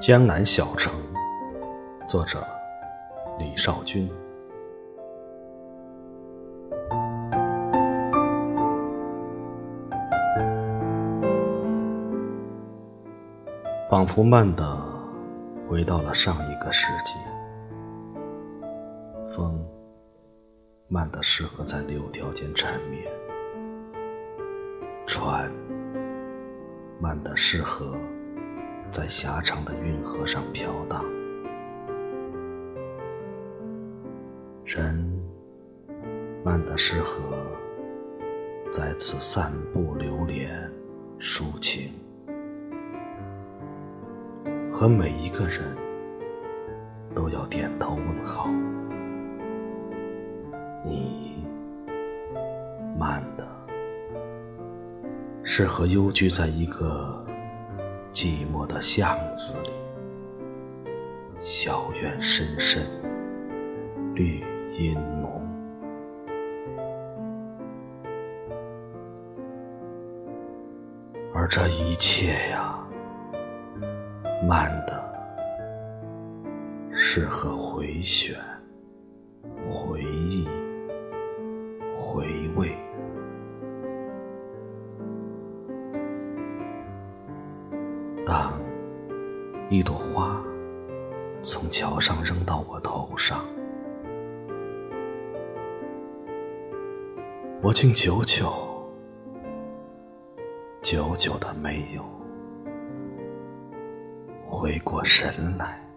江南小城，作者李少君。仿佛慢的回到了上一个世纪，风慢的适合在柳条间缠绵，船慢的适合。在狭长的运河上飘荡，人慢的适合在此散步流连抒情，和每一个人都要点头问好。你慢的适合幽居在一个。寂寞的巷子里，小院深深，绿荫浓，而这一切呀，慢的适合回旋、回忆、当一朵花从桥上扔到我头上，我竟久久、久久的没有回过神来。